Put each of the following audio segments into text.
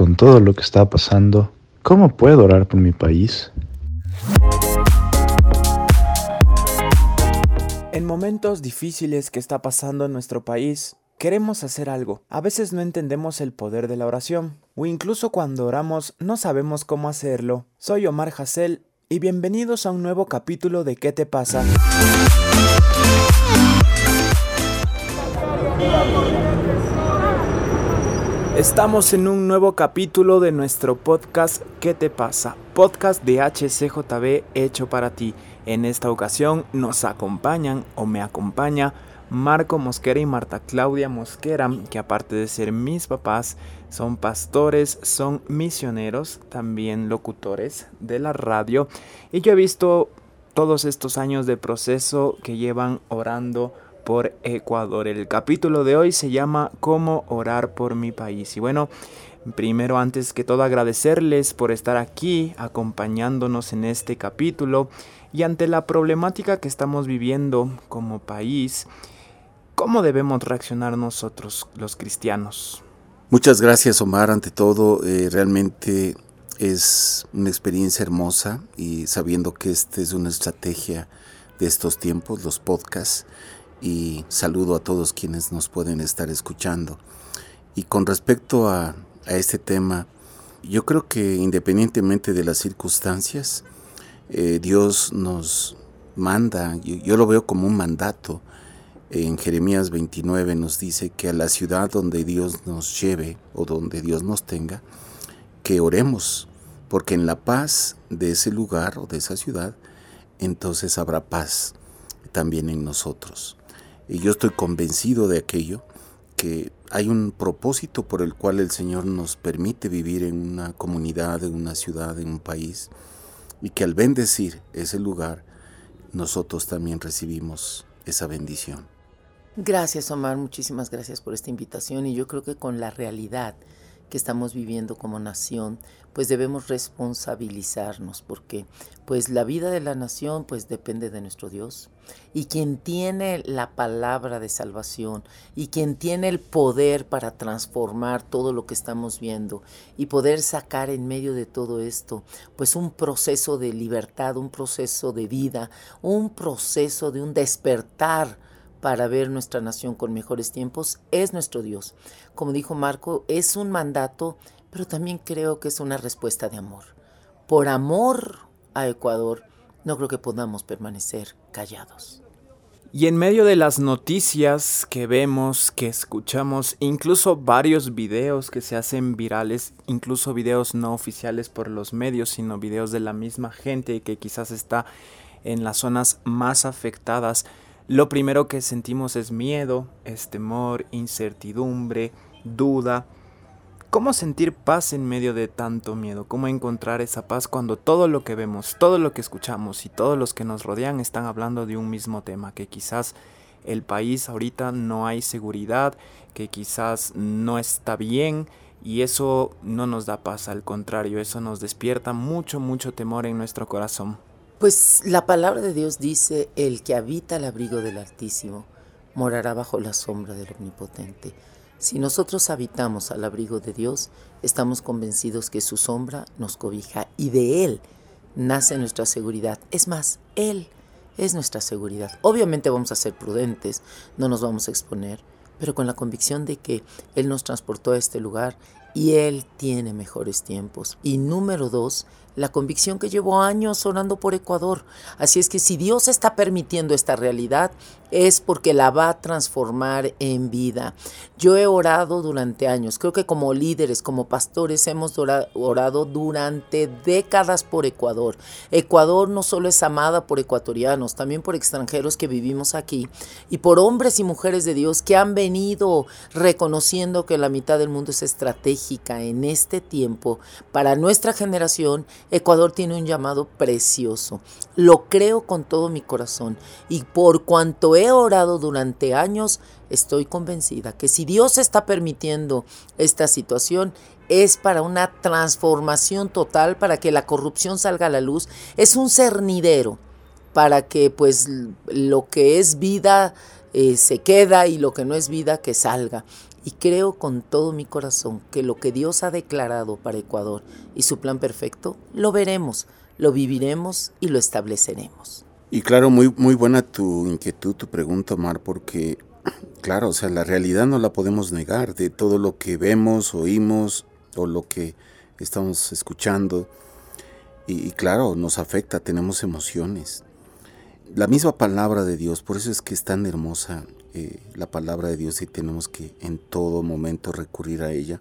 con todo lo que está pasando, ¿cómo puedo orar por mi país? En momentos difíciles que está pasando en nuestro país, queremos hacer algo. A veces no entendemos el poder de la oración, o incluso cuando oramos no sabemos cómo hacerlo. Soy Omar Hassel y bienvenidos a un nuevo capítulo de ¿Qué te pasa? Estamos en un nuevo capítulo de nuestro podcast ¿Qué te pasa? Podcast de HCJB hecho para ti. En esta ocasión nos acompañan o me acompaña Marco Mosquera y Marta Claudia Mosquera, que aparte de ser mis papás, son pastores, son misioneros, también locutores de la radio. Y yo he visto todos estos años de proceso que llevan orando por Ecuador. El capítulo de hoy se llama Cómo orar por mi país. Y bueno, primero antes que todo agradecerles por estar aquí acompañándonos en este capítulo y ante la problemática que estamos viviendo como país, ¿cómo debemos reaccionar nosotros los cristianos? Muchas gracias Omar, ante todo eh, realmente es una experiencia hermosa y sabiendo que esta es una estrategia de estos tiempos, los podcasts, y saludo a todos quienes nos pueden estar escuchando. Y con respecto a, este tema, yo creo que independientemente de las circunstancias, eh, Dios nos manda, yo, lo veo como un mandato. En Jeremías 29 nos dice que a la ciudad donde Dios nos lleve o donde Dios nos tenga, que oremos, porque en la paz de ese lugar o de esa ciudad, entonces habrá paz también en nosotros. Y yo estoy convencido de aquello, que hay un propósito por el cual el Señor nos permite vivir en una comunidad, en una ciudad, en un país, y que al bendecir ese lugar, nosotros también recibimos esa bendición. Gracias Omar, muchísimas gracias por esta invitación y yo creo que con la realidad que estamos viviendo como nación, pues debemos responsabilizarnos porque pues la vida de la nación pues depende de nuestro Dios. Y quien tiene la palabra de salvación y quien tiene el poder para transformar todo lo que estamos viendo y poder sacar en medio de todo esto pues un proceso de libertad, un proceso de vida, un proceso de un despertar para ver nuestra nación con mejores tiempos es nuestro Dios. Como dijo Marco, es un mandato, pero también creo que es una respuesta de amor. Por amor a Ecuador, no creo que podamos permanecer callados. Y en medio de las noticias que vemos, que escuchamos, incluso varios videos que se hacen virales, incluso videos no oficiales por los medios, sino videos de la misma gente que quizás está en las zonas más afectadas, lo primero que sentimos es miedo, es temor, incertidumbre, duda. ¿Cómo sentir paz en medio de tanto miedo? ¿Cómo encontrar esa paz cuando todo lo que vemos, todo lo que escuchamos y todos los que nos rodean están hablando de un mismo tema? Que quizás el país ahorita no hay seguridad, que quizás no está bien y eso no nos da paz, al contrario, eso nos despierta mucho, mucho temor en nuestro corazón. Pues la palabra de Dios dice, el que habita el abrigo del Altísimo morará bajo la sombra del Omnipotente. Si nosotros habitamos al abrigo de Dios, estamos convencidos que su sombra nos cobija y de Él nace nuestra seguridad. Es más, Él es nuestra seguridad. Obviamente vamos a ser prudentes, no nos vamos a exponer, pero con la convicción de que Él nos transportó a este lugar y Él tiene mejores tiempos. Y número dos, la convicción que llevo años orando por Ecuador. Así es que si Dios está permitiendo esta realidad, es porque la va a transformar en vida. Yo he orado durante años, creo que como líderes, como pastores, hemos orado durante décadas por Ecuador. Ecuador no solo es amada por ecuatorianos, también por extranjeros que vivimos aquí y por hombres y mujeres de Dios que han venido reconociendo que la mitad del mundo es estratégica en este tiempo para nuestra generación Ecuador tiene un llamado precioso. Lo creo con todo mi corazón y por cuanto he orado durante años, estoy convencida que si Dios está permitiendo esta situación, es para una transformación total, para que la corrupción salga a la luz. Es un cernidero para que pues lo que es vida eh, se queda y lo que no es vida que salga. Y creo con todo mi corazón que lo que Dios ha declarado para Ecuador y su plan perfecto, lo veremos, lo viviremos y lo estableceremos. Y claro, muy, muy buena tu inquietud, tu pregunta, Omar, porque claro, o sea, la realidad no la podemos negar de todo lo que vemos, oímos o lo que estamos escuchando. Y, claro, nos afecta, tenemos emociones. La misma palabra de Dios, por eso es que es tan hermosa eh, la palabra de Dios y tenemos que en todo momento recurrir a ella.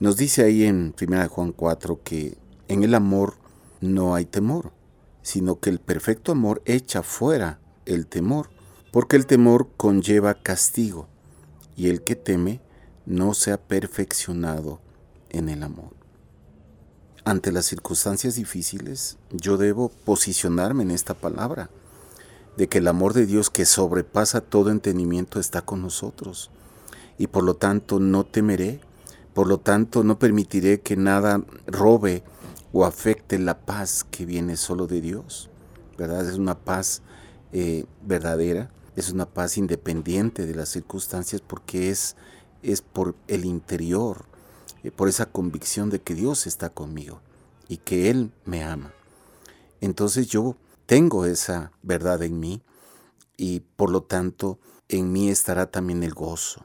Nos dice ahí en 1 Juan 4 que en el amor no hay temor, sino que el perfecto amor echa fuera el temor, porque el temor conlleva castigo, y el que teme no se ha perfeccionado en el amor. Ante las circunstancias difíciles, yo debo posicionarme en esta palabra, de que el amor de Dios que sobrepasa todo entendimiento está con nosotros, y por lo tanto no temeré, por lo tanto no permitiré que nada robe o afecte la paz que viene solo de Dios. ¿Verdad? Es una paz eh, verdadera, es una paz independiente de las circunstancias porque es, es por el interior, eh, por esa convicción de que Dios está conmigo y que Él me ama. Entonces yo tengo esa verdad en mí y por lo tanto en mí estará también el gozo.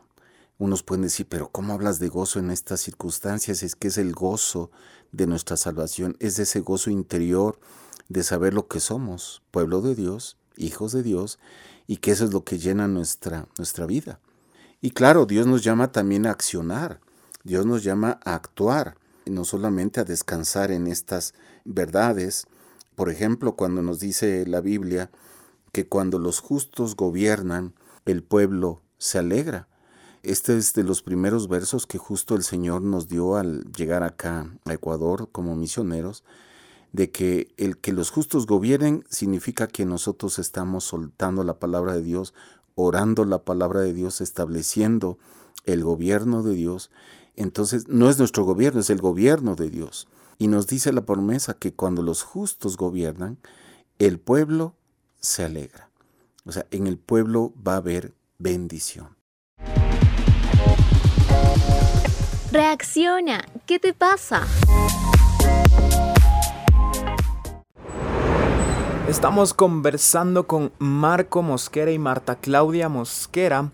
Unos pueden decir, pero ¿cómo hablas de gozo en estas circunstancias? Es que es el gozo de nuestra salvación, es ese gozo interior de saber lo que somos, pueblo de Dios, hijos de Dios, y que eso es lo que llena nuestra, nuestra vida. Y claro, Dios nos llama también a accionar, Dios nos llama a actuar, no solamente a descansar en estas verdades. Por ejemplo, cuando nos dice la Biblia que cuando los justos gobiernan, el pueblo se alegra. Este es de los primeros versos que justo el Señor nos dio al llegar acá a Ecuador como misioneros, de que el que los justos gobiernen significa que nosotros estamos soltando la palabra de Dios, orando la palabra de Dios, estableciendo el gobierno de Dios. Entonces no es nuestro gobierno, es el gobierno de Dios. Y nos dice la promesa que cuando los justos gobiernan, el pueblo se alegra. O sea, en el pueblo va a haber bendición. Reacciona, ¿qué te pasa? Estamos conversando con Marco Mosquera y Marta Claudia Mosquera,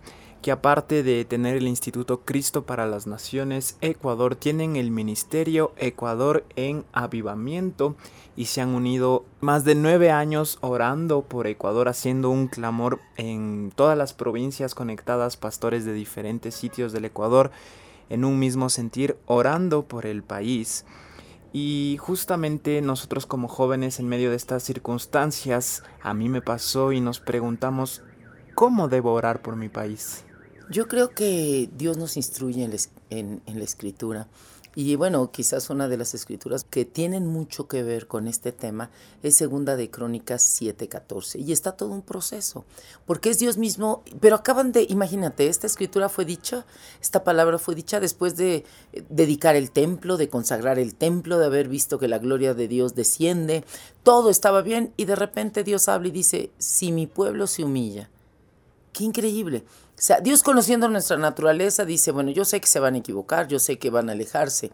que aparte de tener el Instituto Cristo para las Naciones Ecuador, tienen el Ministerio Ecuador en Avivamiento y se han unido más de nueve años orando por Ecuador, haciendo un clamor en todas las provincias conectadas, pastores de diferentes sitios del Ecuador en un mismo sentir, orando por el país. Y justamente nosotros como jóvenes en medio de estas circunstancias, a mí me pasó y nos preguntamos, ¿cómo debo orar por mi país? Yo creo que Dios nos instruye en, la escritura. Y bueno, quizás una de las escrituras que tienen mucho que ver con este tema es segunda de Crónicas 7:14 y está todo un proceso, porque es Dios mismo, pero acaban de, imagínate, esta escritura fue dicha, esta palabra fue dicha después de eh, dedicar el templo, de consagrar el templo, de haber visto que la gloria de Dios desciende, todo estaba bien y de repente Dios habla y dice, si mi pueblo se humilla, qué increíble. O sea, Dios conociendo nuestra naturaleza dice, bueno, yo sé que se van a equivocar, yo sé que van a alejarse,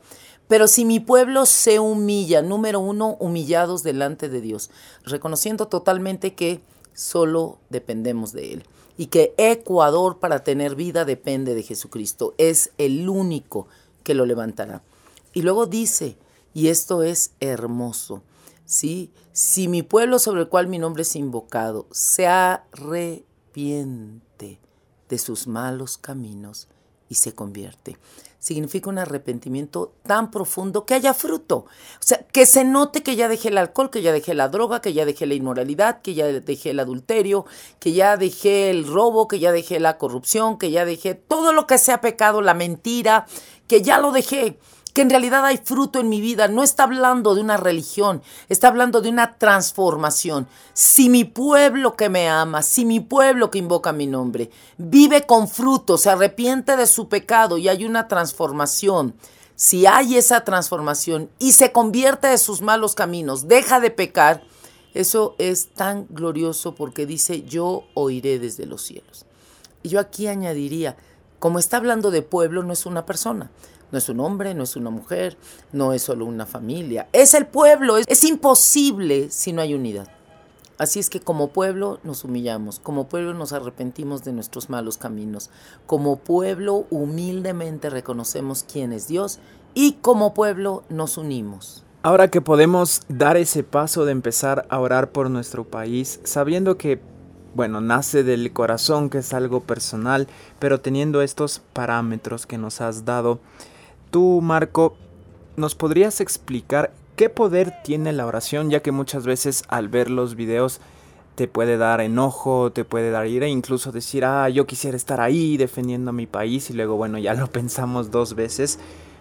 pero si mi pueblo se humilla, número uno, humillados delante de Dios, reconociendo totalmente que solo dependemos de Él y que Ecuador para tener vida depende de Jesucristo, es el único que lo levantará. Y luego dice, y esto es hermoso, ¿sí? Si mi pueblo sobre el cual mi nombre es invocado se arrepiente, de sus malos caminos y se convierte. Significa un arrepentimiento tan profundo que haya fruto. O sea, que se note que ya dejé el alcohol, que ya dejé la droga, que ya dejé la inmoralidad, que ya dejé el adulterio, que ya dejé el robo, que ya dejé la corrupción, que ya dejé todo lo que sea pecado, la mentira, que ya lo dejé que en realidad hay fruto en mi vida. No está hablando de una religión, está hablando de una transformación. Si mi pueblo que me ama, si mi pueblo que invoca mi nombre, vive con fruto, se arrepiente de su pecado y hay una transformación, si hay esa transformación y se convierte de sus malos caminos, deja de pecar, eso es tan glorioso porque dice, yo oiré desde los cielos. Y yo aquí añadiría, Como está hablando de pueblo, no es una persona. No es un hombre, no es una mujer, no es solo una familia. Es el pueblo. Es, imposible si no hay unidad. Así es que como pueblo nos humillamos, como pueblo nos arrepentimos de nuestros malos caminos, como pueblo humildemente reconocemos quién es Dios y como pueblo nos unimos. Ahora que podemos dar ese paso de empezar a orar por nuestro país, sabiendo que, bueno, nace del corazón, que es algo personal, pero teniendo estos parámetros que nos has dado, tú, Marco, ¿nos podrías explicar qué poder tiene la oración? Ya que muchas veces al ver los videos te puede dar enojo, te puede dar ira, incluso decir, ah, yo quisiera estar ahí defendiendo a mi país y luego, bueno, ya lo pensamos dos veces.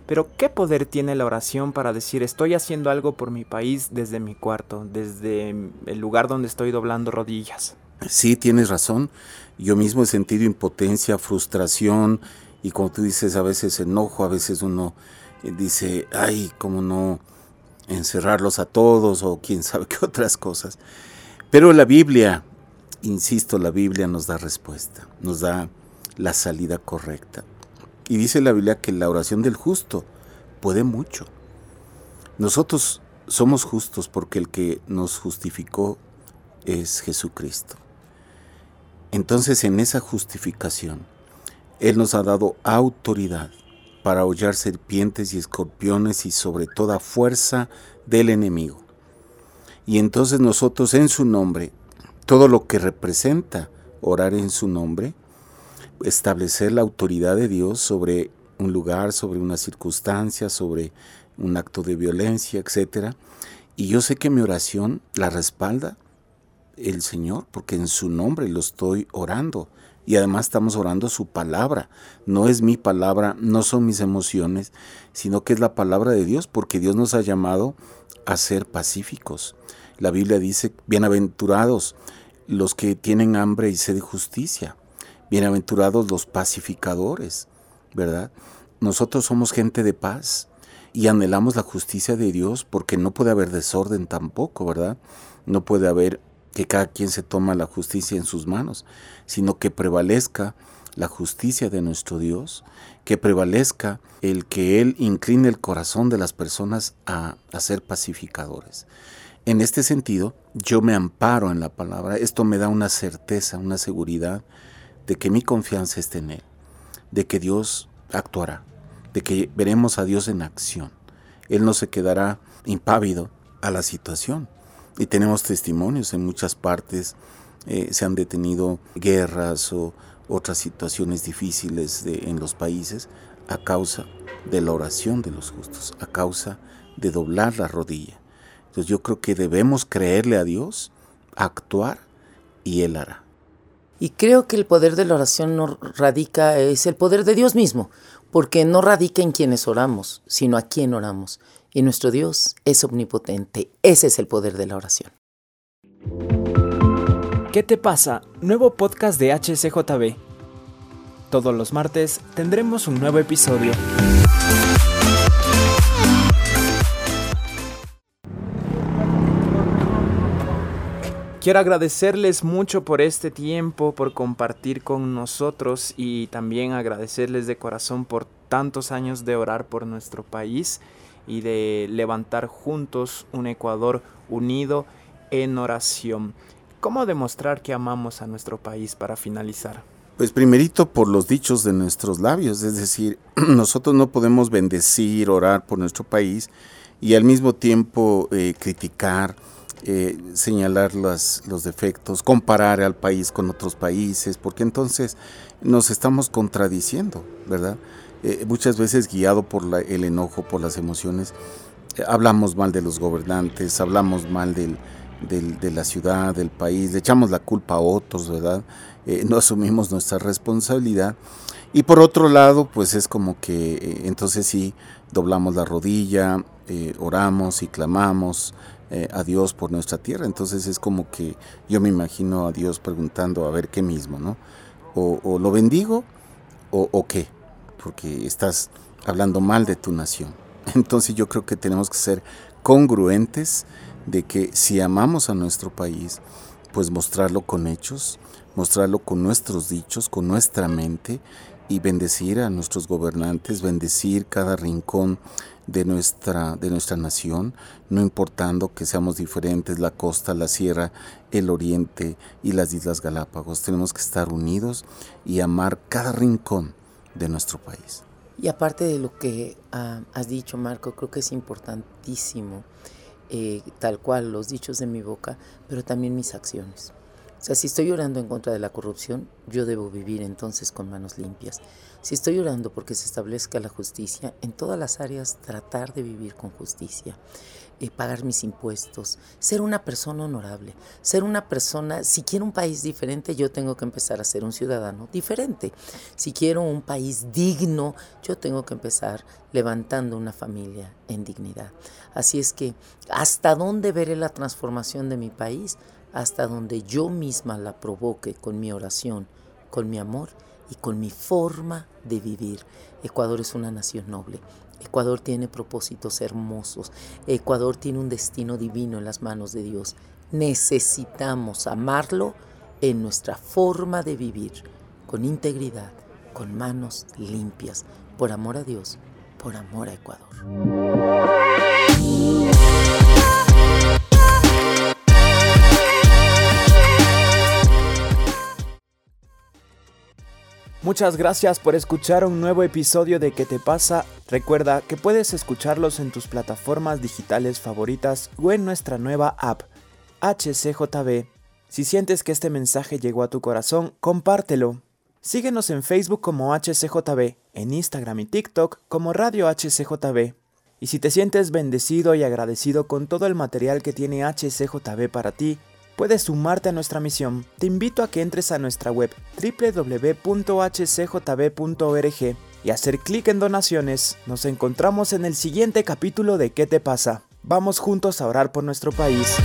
Pero ¿qué poder tiene la oración para decir estoy haciendo algo por mi país desde mi cuarto, desde el lugar donde estoy doblando rodillas? Sí, tienes razón. Yo mismo he sentido impotencia, frustración y como tú dices, a veces enojo, a veces uno eh, dice, ay, cómo no encerrarlos a todos o quién sabe qué otras cosas. Pero la Biblia, insisto, la Biblia nos da respuesta, nos da la salida correcta. Y dice la Biblia que la oración del justo puede mucho. Nosotros somos justos porque el que nos justificó es Jesucristo. Entonces en esa justificación, Él nos ha dado autoridad para hollar serpientes y escorpiones y sobre toda fuerza del enemigo. Y entonces nosotros en su nombre, todo lo que representa orar en su nombre, establecer la autoridad de Dios sobre un lugar, sobre una circunstancia, sobre un acto de violencia, etc. Y yo sé que mi oración la respalda el Señor, porque en su nombre lo estoy orando. Y además estamos orando su palabra. No es mi palabra, no son mis emociones, sino que es la palabra de Dios, porque Dios nos ha llamado a ser pacíficos. La Biblia dice, bienaventurados los que tienen hambre y sed de justicia, Bienaventurados los pacificadores, ¿verdad? Nosotros somos gente de paz y anhelamos la justicia de Dios porque no puede haber desorden tampoco, ¿verdad? No puede haber que cada quien se toma la justicia en sus manos, sino que prevalezca la justicia de nuestro Dios, que prevalezca el que Él incline el corazón de las personas a, a, ser pacificadores. En este sentido, yo me amparo en la palabra, esto me da una certeza, una seguridad de que mi confianza esté en Él, de que Dios actuará, de que veremos a Dios en acción. Él no se quedará impávido a la situación. Y tenemos testimonios en muchas partes, eh, se han detenido guerras o otras situaciones difíciles en los países a causa de la oración de los justos, a causa de doblar la rodilla. Entonces yo creo que debemos creerle a Dios, actuar y Él hará. Y creo que el poder de la oración no radica, es el poder de Dios mismo, porque no radica en quienes oramos, sino a quien oramos. Y nuestro Dios es omnipotente. Ese es el poder de la oración. ¿Qué te pasa? Nuevo podcast de HCJB. Todos los martes tendremos un nuevo episodio. Quiero agradecerles mucho por este tiempo, por compartir con nosotros y también agradecerles de corazón por tantos años de orar por nuestro país y de levantar juntos un Ecuador unido en oración. ¿Cómo demostrar que amamos a nuestro país para finalizar? Pues primerito por los dichos de nuestros labios, es decir, nosotros no podemos bendecir, orar por nuestro país y al mismo tiempo eh, criticar, eh, señalar los defectos, comparar al país con otros países, porque entonces nos estamos contradiciendo, ¿verdad? Eh, muchas veces guiado por el enojo, por las emociones, eh, hablamos mal de los gobernantes, hablamos mal del, de la ciudad, del país, le echamos la culpa a otros, ¿verdad? no asumimos nuestra responsabilidad. Y por otro lado, pues es como que entonces sí, doblamos la rodilla, oramos y clamamos, eh, a Dios por nuestra tierra. Entonces es como que yo me imagino a Dios preguntando a ver qué mismo, ¿no? O, lo bendigo o qué, porque estás hablando mal de tu nación. Entonces yo creo que tenemos que ser congruentes de que si amamos a nuestro país, pues mostrarlo con hechos, mostrarlo con nuestros dichos, con nuestra mente y bendecir a nuestros gobernantes, bendecir cada rincón de nuestra, de nuestra nación, no importando que seamos diferentes, la costa, la sierra, el oriente y las Islas Galápagos. Tenemos que estar unidos y amar cada rincón de nuestro país. Y aparte de lo que ah, has dicho, Marco, creo que es importantísimo, eh, tal cual los dichos de mi boca, pero también mis acciones. O sea, si estoy orando en contra de la corrupción, yo debo vivir entonces con manos limpias. Si estoy orando porque se establezca la justicia, en todas las áreas tratar de vivir con justicia, pagar mis impuestos, ser una persona honorable, ser una persona, si quiero un país diferente, yo tengo que empezar a ser un ciudadano diferente. Si quiero un país digno, yo tengo que empezar levantando una familia en dignidad. Así es que, ¿hasta dónde veré la transformación de mi país? hasta donde yo misma la provoque con mi oración, con mi amor y con mi forma de vivir. Ecuador es una nación noble. Ecuador tiene propósitos hermosos. Ecuador tiene un destino divino en las manos de Dios. Necesitamos amarlo en nuestra forma de vivir, con integridad, con manos limpias, por amor a Dios, por amor a Ecuador. Muchas gracias por escuchar un nuevo episodio de ¿Qué te pasa? Recuerda que puedes escucharlos en tus plataformas digitales favoritas o en nuestra nueva app, HCJB. Si sientes que este mensaje llegó a tu corazón, compártelo. Síguenos en Facebook como HCJB, en Instagram y TikTok como Radio HCJB. Y si te sientes bendecido y agradecido con todo el material que tiene HCJB para ti, puedes sumarte a nuestra misión. Te invito a que entres a nuestra web www.hcjb.org y hacer clic en donaciones. Nos encontramos en el siguiente capítulo de ¿Qué te pasa? Vamos juntos a orar por nuestro país.